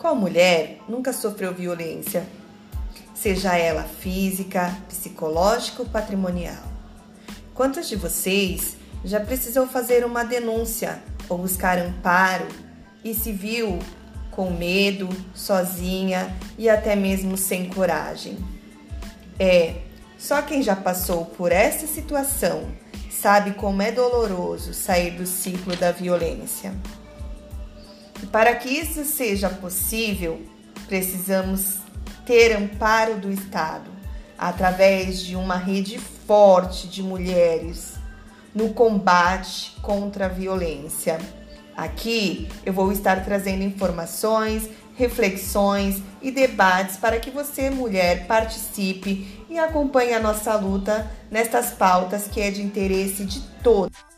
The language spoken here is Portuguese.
Qual mulher nunca sofreu violência? Seja ela física, psicológica ou patrimonial. Quantos de vocês já precisou fazer uma denúncia ou buscar amparo e se viu com medo, sozinha e até mesmo sem coragem? É, só quem já passou por essa situação sabe como é doloroso sair do ciclo da violência. Para que isso seja possível, precisamos ter amparo do Estado através de uma rede forte de mulheres no combate contra a violência. Aqui eu vou estar trazendo informações, reflexões e debates para que você, mulher, participe e acompanhe a nossa luta nestas pautas que é de interesse de todos.